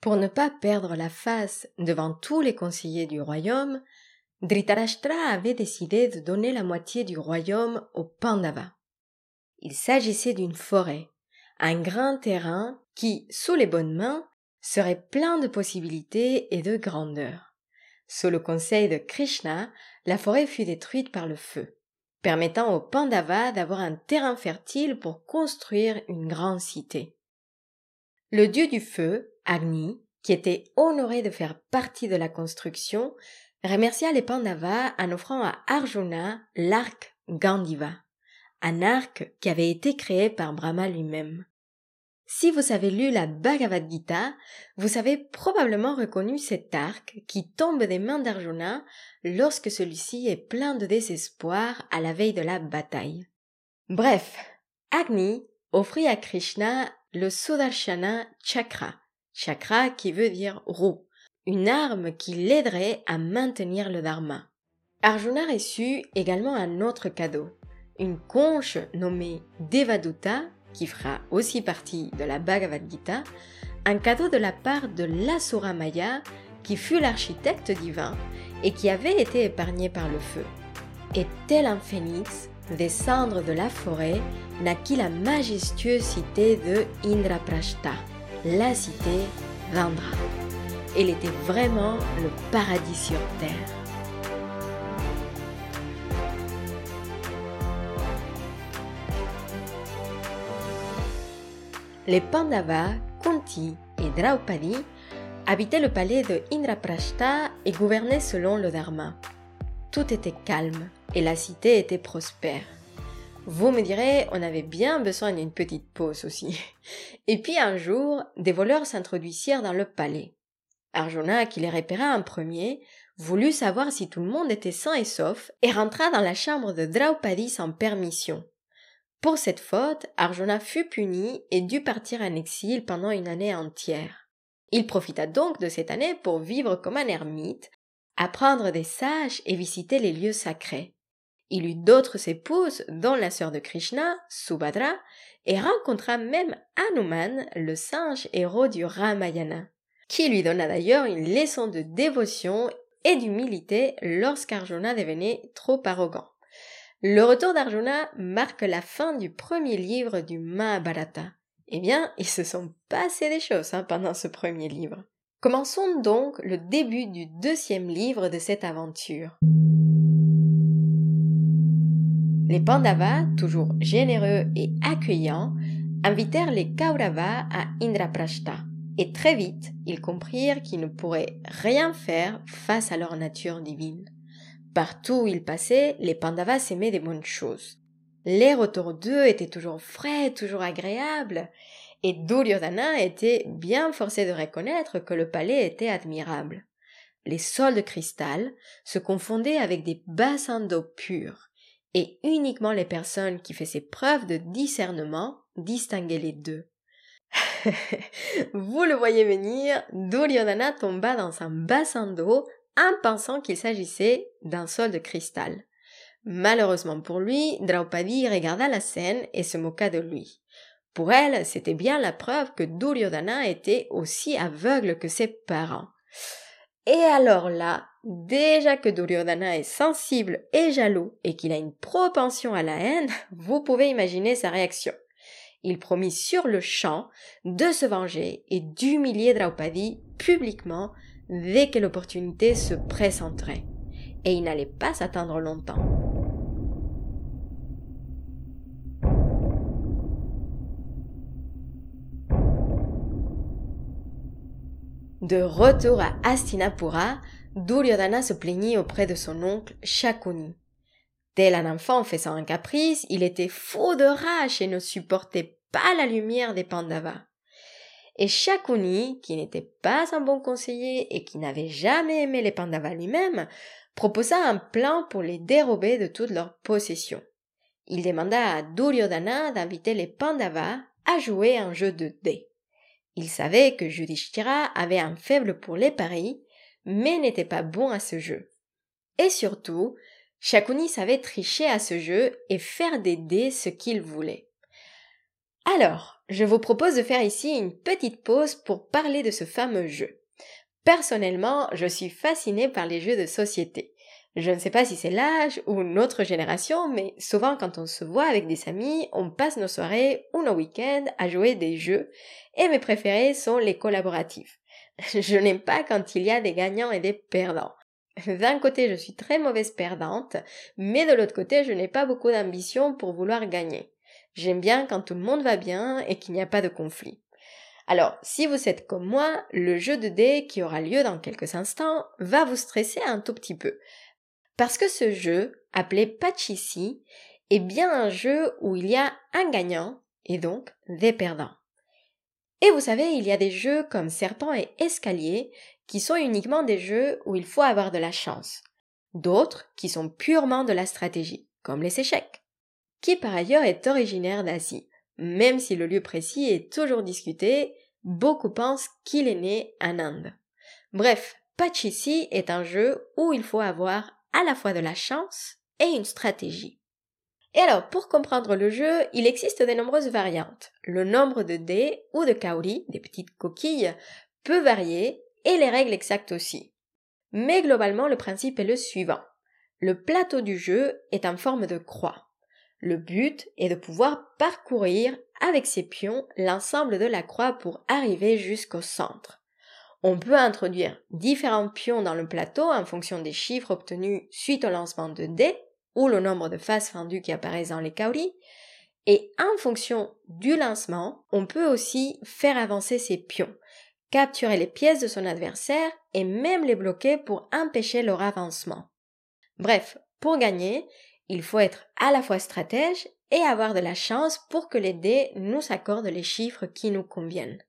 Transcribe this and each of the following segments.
Pour ne pas perdre la face devant tous les conseillers du royaume, Dhritarashtra avait décidé de donner la moitié du royaume aux Pandavas. Il s'agissait d'une forêt, un grand terrain qui, sous les bonnes mains, serait plein de possibilités et de grandeur. Sous le conseil de Krishna, la forêt fut détruite par le feu, permettant aux Pandavas d'avoir un terrain fertile pour construire une grande cité. Le dieu du feu, Agni, qui était honoré de faire partie de la construction, remercia les Pandavas en offrant à Arjuna l'arc Gandiva, un arc qui avait été créé par Brahma lui-même. Si vous avez lu la Bhagavad Gita, vous avez probablement reconnu cet arc qui tombe des mains d'Arjuna lorsque celui-ci est plein de désespoir à la veille de la bataille. Bref, Agni offrit à Krishna le Sudarshana Chakra, chakra qui veut dire roue, une arme qui l'aiderait à maintenir le dharma. Arjuna reçut également un autre cadeau, une conche nommée Devaduta, qui fera aussi partie de la Bhagavad Gita, un cadeau de la part de l'Asura Maya, qui fut l'architecte divin et qui avait été épargné par le feu. Et tel un phénix, des cendres de la forêt, naquit la majestueuse cité de Indraprashta, la cité d'Indra. Elle était vraiment le paradis sur terre. Les Pandavas, Kunti et Draupadi habitaient le palais de Indraprashta et gouvernaient selon le Dharma. Tout était calme et la cité était prospère. Vous me direz, on avait bien besoin d'une petite pause aussi. Et puis un jour, des voleurs s'introduisirent dans le palais. Arjuna, qui les repéra en premier, voulut savoir si tout le monde était sain et sauf et rentra dans la chambre de Draupadi sans permission. Pour cette faute, Arjuna fut puni et dut partir en exil pendant une année entière. Il profita donc de cette année pour vivre comme un ermite, apprendre des sages et visiter les lieux sacrés. Il eut d'autres épouses, dont la sœur de Krishna, Subhadra, et rencontra même Hanuman, le singe héros du Ramayana, qui lui donna d'ailleurs une leçon de dévotion et d'humilité lorsqu'Arjuna devenait trop arrogant. Le retour d'Arjuna marque la fin du premier livre du Mahabharata. Eh bien, il se sont passé des choses hein, pendant ce premier livre. Commençons donc le début du deuxième livre de cette aventure. Les Pandavas, toujours généreux et accueillants, invitèrent les Kauravas à Indraprashta. Et très vite, ils comprirent qu'ils ne pourraient rien faire face à leur nature divine. Partout où ils passaient, les Pandavas aimaient des bonnes choses. L'air autour d'eux était toujours frais, toujours agréable, et Duryodhana était bien forcé de reconnaître que le palais était admirable. Les sols de cristal se confondaient avec des bassins d'eau pure, et uniquement les personnes qui faisaient preuve de discernement distinguaient les deux. Vous le voyez venir, Duryodhana tomba dans un bassin d'eau en pensant qu'il s'agissait d'un sol de cristal. Malheureusement pour lui, Draupadi regarda la scène et se moqua de lui. Pour elle, c'était bien la preuve que Duryodhana était aussi aveugle que ses parents. Et alors là, déjà que Duryodhana est sensible et jaloux et qu'il a une propension à la haine, vous pouvez imaginer sa réaction. Il promit sur le champ de se venger et d'humilier Draupadi publiquement dès que l'opportunité se présenterait. Et il n'allait pas s'attendre longtemps. De retour à Astinapura, Duryodhana se plaignit auprès de son oncle Shakuni. Tel un enfant faisant un caprice, il était fou de rage et ne supportait pas la lumière des Pandavas. Et Shakuni, qui n'était pas un bon conseiller et qui n'avait jamais aimé les Pandavas lui-même, proposa un plan pour les dérober de toutes leurs possessions. Il demanda à Duryodhana d'inviter les Pandavas à jouer un jeu de dés. Il savait que Yudhishthira avait un faible pour les paris mais n'était pas bon à ce jeu. Et surtout, Shakuni savait tricher à ce jeu et faire des dés ce qu'il voulait. Alors, je vous propose de faire ici une petite pause pour parler de ce fameux jeu. Personnellement, je suis fascinée par les jeux de société. Je ne sais pas si c'est l'âge ou notre génération, mais souvent quand on se voit avec des amis, on passe nos soirées ou nos week-ends à jouer des jeux, et mes préférés sont les collaboratifs. Je n'aime pas quand il y a des gagnants et des perdants. D'un côté, je suis très mauvaise perdante, mais de l'autre côté, je n'ai pas beaucoup d'ambition pour vouloir gagner. J'aime bien quand tout le monde va bien et qu'il n'y a pas de conflit. Alors, si vous êtes comme moi, le jeu de dés qui aura lieu dans quelques instants va vous stresser un tout petit peu. Parce que ce jeu, appelé Pachisi, est bien un jeu où il y a un gagnant et donc des perdants. Et vous savez, il y a des jeux comme Serpent et Escalier qui sont uniquement des jeux où il faut avoir de la chance. D'autres qui sont purement de la stratégie, comme les échecs, qui par ailleurs est originaire d'Asie. Même si le lieu précis est toujours discuté, beaucoup pensent qu'il est né en Inde. Bref, Pachisi est un jeu où il faut avoir à la fois de la chance et une stratégie. Et alors, pour comprendre le jeu, il existe de nombreuses variantes. Le nombre de dés ou de kauri, des petites coquilles, peut varier et les règles exactes aussi. Mais globalement, le principe est le suivant. Le plateau du jeu est en forme de croix. Le but est de pouvoir parcourir avec ses pions l'ensemble de la croix pour arriver jusqu'au centre. On peut introduire différents pions dans le plateau en fonction des chiffres obtenus suite au lancement de dés ou le nombre de faces fendues qui apparaissent dans les kauris. Et en fonction du lancement, on peut aussi faire avancer ses pions, capturer les pièces de son adversaire et même les bloquer pour empêcher leur avancement. Bref, pour gagner, il faut être à la fois stratège et avoir de la chance pour que les dés nous accordent les chiffres qui nous conviennent.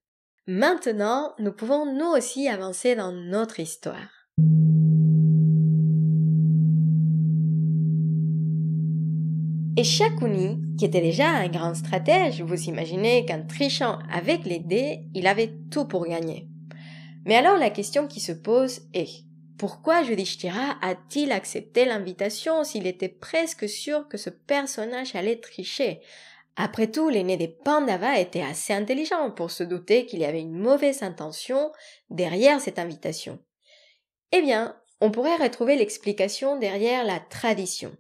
Maintenant, nous pouvons nous aussi avancer dans notre histoire. Et Shakuni, qui était déjà un grand stratège, vous imaginez qu'en trichant avec les dés, il avait tout pour gagner. Mais alors la question qui se pose est pourquoi Yudhishthira a-t-il accepté l'invitation s'il était presque sûr que ce personnage allait tricher? Après tout, l'aîné des Pandavas était assez intelligent pour se douter qu'il y avait une mauvaise intention derrière cette invitation. Eh bien, on pourrait retrouver l'explication derrière la tradition.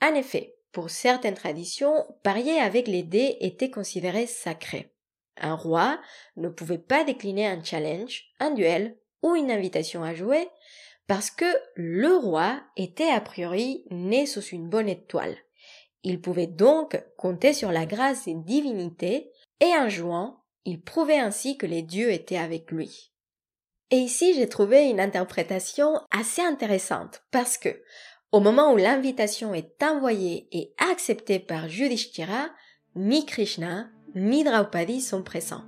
En effet, pour certaines traditions, parier avec les dés était considéré sacré. Un roi ne pouvait pas décliner un challenge, un duel ou une invitation à jouer parce que le roi était a priori né sous une bonne étoile. Il pouvait donc compter sur la grâce des divinités et en jouant, il prouvait ainsi que les dieux étaient avec lui. Et ici, j'ai trouvé une interprétation assez intéressante parce que, au moment où l'invitation est envoyée et acceptée par Yudhishthira, ni Krishna ni Draupadi sont présents.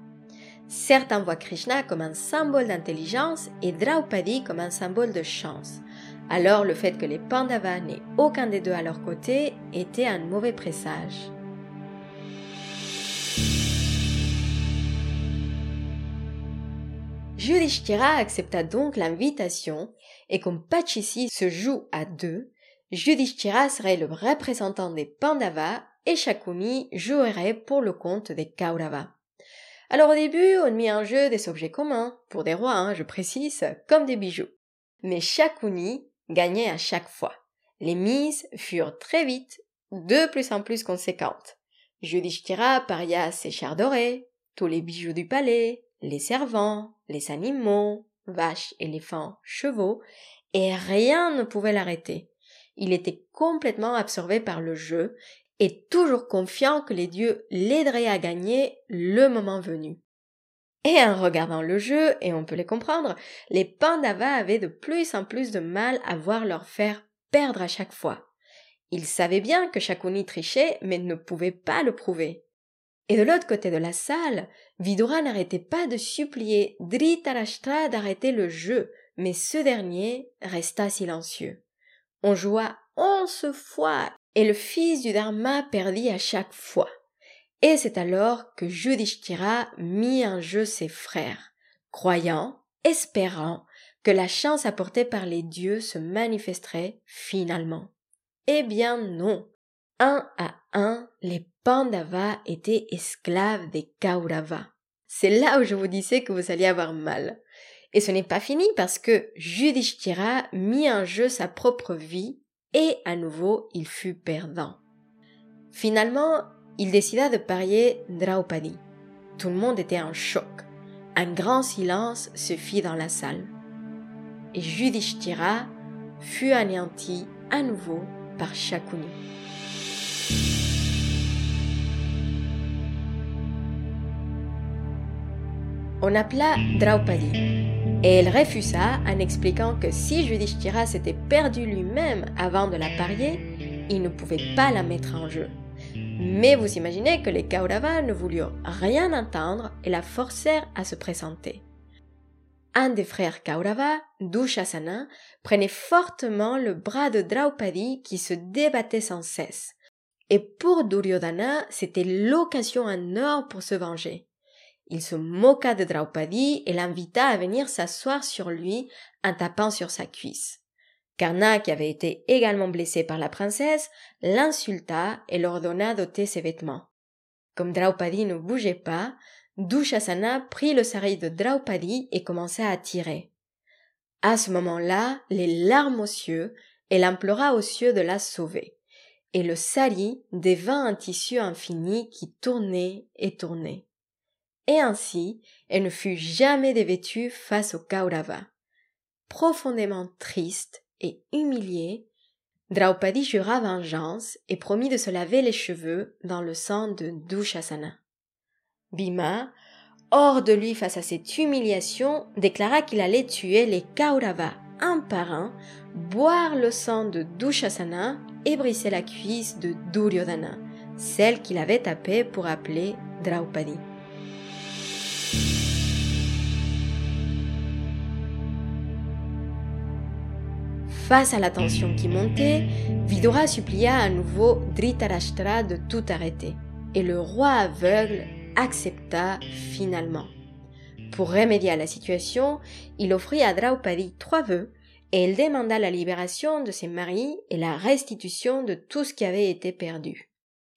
Certains voient Krishna comme un symbole d'intelligence et Draupadi comme un symbole de chance. Alors le fait que les Pandavas n'aient aucun des deux à leur côté était un mauvais présage. Yudhishthira accepta donc l'invitation et comme Pachisi se joue à deux, Yudhishthira serait le représentant des Pandavas et Shakuni jouerait pour le compte des Kauravas. Alors au début, on mit en jeu des objets communs, pour des rois, hein, je précise, comme des bijoux. Mais Shakuni gagnait à chaque fois. Les mises furent très vite de plus en plus conséquentes. Yudhishthira paria ses chars dorés, tous les bijoux du palais, les servants, les animaux, vaches, éléphants, chevaux, et rien ne pouvait l'arrêter. Il était complètement absorbé par le jeu et toujours confiant que les dieux l'aideraient à gagner le moment venu. Et en regardant le jeu, et on peut les comprendre, les Pandavas avaient de plus en plus de mal à voir leur faire perdre à chaque fois. Ils savaient bien que Shakuni trichait, mais ne pouvaient pas le prouver. Et de l'autre côté de la salle, Vidura n'arrêtait pas de supplier Dhritarashtra d'arrêter le jeu, mais ce dernier resta silencieux. On joua onze fois et le fils du Dharma perdit à chaque fois. Et c'est alors que Yudhishthira mit en jeu ses frères, croyant, espérant que la chance apportée par les dieux se manifesterait finalement. Eh bien non. Un à un, les Pandavas étaient esclaves des Kauravas. C'est là où je vous disais que vous alliez avoir mal. Et ce n'est pas fini parce que Judishthira mit en jeu sa propre vie et à nouveau il fut perdant. Finalement, il décida de parier Draupadi. Tout le monde était en choc. Un grand silence se fit dans la salle. Et Judishthira fut anéanti à nouveau par Shakuni. On appela Draupadi et elle refusa en expliquant que si Judishthira s'était perdu lui-même avant de la parier, il ne pouvait pas la mettre en jeu. Mais vous imaginez que les Kauravas ne voulurent rien entendre et la forcèrent à se présenter. Un des frères Kaurava, Dushasana, prenait fortement le bras de Draupadi qui se débattait sans cesse. Et pour Duryodhana, c'était l'occasion en or pour se venger. Il se moqua de Draupadi et l'invita à venir s'asseoir sur lui en tapant sur sa cuisse. Karna, qui avait été également blessé par la princesse, l'insulta et l'ordonna d'ôter ses vêtements. Comme Draupadi ne bougeait pas, Dushasana prit le sari de Draupadi et commença à tirer. À ce moment-là, les larmes aux cieux, elle implora aux cieux de la sauver. Et le sari devint un tissu infini qui tournait et tournait et ainsi elle ne fut jamais dévêtue face au Kaurava. Profondément triste et humiliée, Draupadi jura vengeance et promit de se laver les cheveux dans le sang de Dushasana. Bhima, hors de lui face à cette humiliation, déclara qu'il allait tuer les Kauravas un par un, boire le sang de Dushasana et briser la cuisse de Duryodhana, celle qu'il avait tapée pour appeler Draupadi. Face à la tension qui montait, Vidura supplia à nouveau Dhritarashtra de tout arrêter. Et le roi aveugle accepta finalement. Pour remédier à la situation, il offrit à Draupadi trois vœux et elle demanda la libération de ses maris et la restitution de tout ce qui avait été perdu.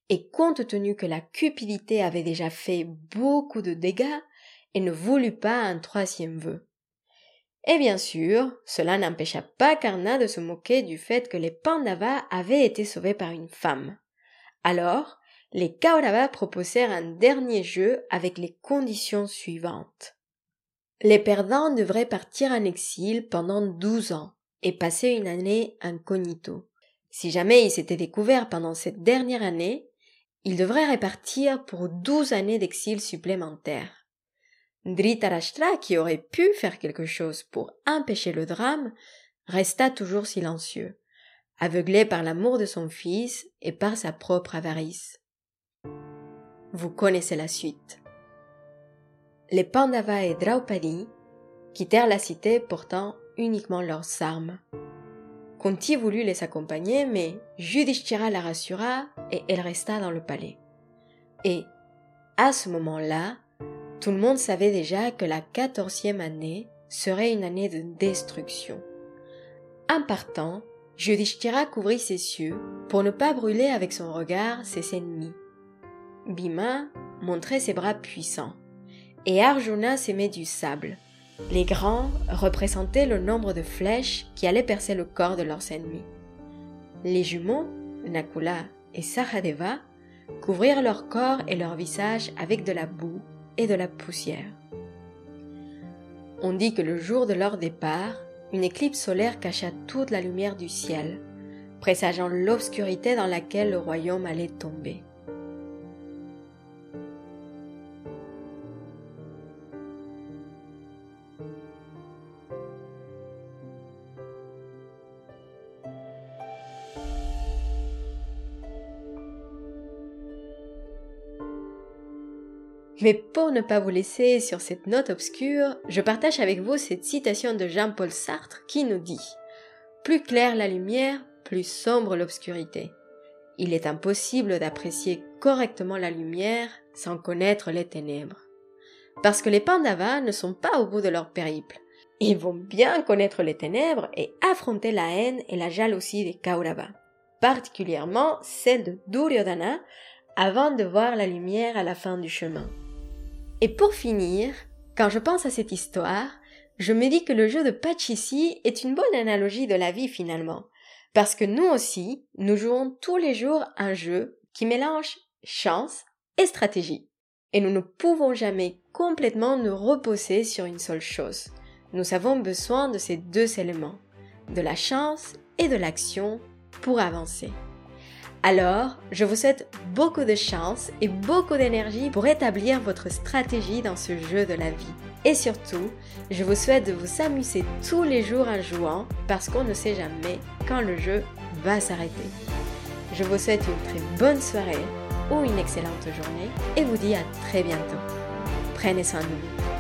Et compte tenu que la cupidité avait déjà fait beaucoup de dégâts, elle ne voulut pas un troisième vœu. Et bien sûr, cela n'empêcha pas Karna de se moquer du fait que les Pandavas avaient été sauvés par une femme. Alors, les Kauravas proposèrent un dernier jeu avec les conditions suivantes. Les perdants devraient partir en exil pendant douze ans et passer une année incognito. Si jamais ils s'étaient découverts pendant cette dernière année, ils devraient repartir pour douze années d'exil supplémentaires. Dhritarashtra, qui aurait pu faire quelque chose pour empêcher le drame, resta toujours silencieux, aveuglé par l'amour de son fils et par sa propre avarice. Vous connaissez la suite. Les Pandavas et Draupadi quittèrent la cité portant uniquement leurs armes. Kunti voulut les accompagner, mais Yudhishthira la rassura et elle resta dans le palais. Et, à ce moment-là, tout le monde savait déjà que la quatorzième année serait une année de destruction. En partant, Yudhishthira couvrit ses cieux pour ne pas brûler avec son regard ses ennemis. Bhima montrait ses bras puissants et Arjuna s'aimait du sable. Les grands représentaient le nombre de flèches qui allaient percer le corps de leurs ennemis. Les jumeaux, Nakula et Sahadeva, couvrirent leur corps et leur visage avec de la boue et de la poussière. On dit que le jour de leur départ, une éclipse solaire cacha toute la lumière du ciel, présageant l'obscurité dans laquelle le royaume allait tomber. Mais pour ne pas vous laisser sur cette note obscure, je partage avec vous cette citation de Jean-Paul Sartre qui nous dit Plus claire la lumière, plus sombre l'obscurité. Il est impossible d'apprécier correctement la lumière sans connaître les ténèbres. Parce que les Pandavas ne sont pas au bout de leur périple. Ils vont bien connaître les ténèbres et affronter la haine et la jalousie des Kauravas. particulièrement celle de Duryodhana, avant de voir la lumière à la fin du chemin. Et pour finir, quand je pense à cette histoire, je me dis que le jeu de Pachisi est une bonne analogie de la vie finalement. Parce que nous aussi, nous jouons tous les jours un jeu qui mélange chance et stratégie. Et nous ne pouvons jamais complètement nous reposer sur une seule chose. Nous avons besoin de ces deux éléments, de la chance et de l'action pour avancer. Alors, je vous souhaite beaucoup de chance et beaucoup d'énergie pour établir votre stratégie dans ce jeu de la vie. Et surtout, je vous souhaite de vous amuser tous les jours en jouant parce qu'on ne sait jamais quand le jeu va s'arrêter. Je vous souhaite une très bonne soirée ou une excellente journée et vous dis à très bientôt. Prenez soin de vous.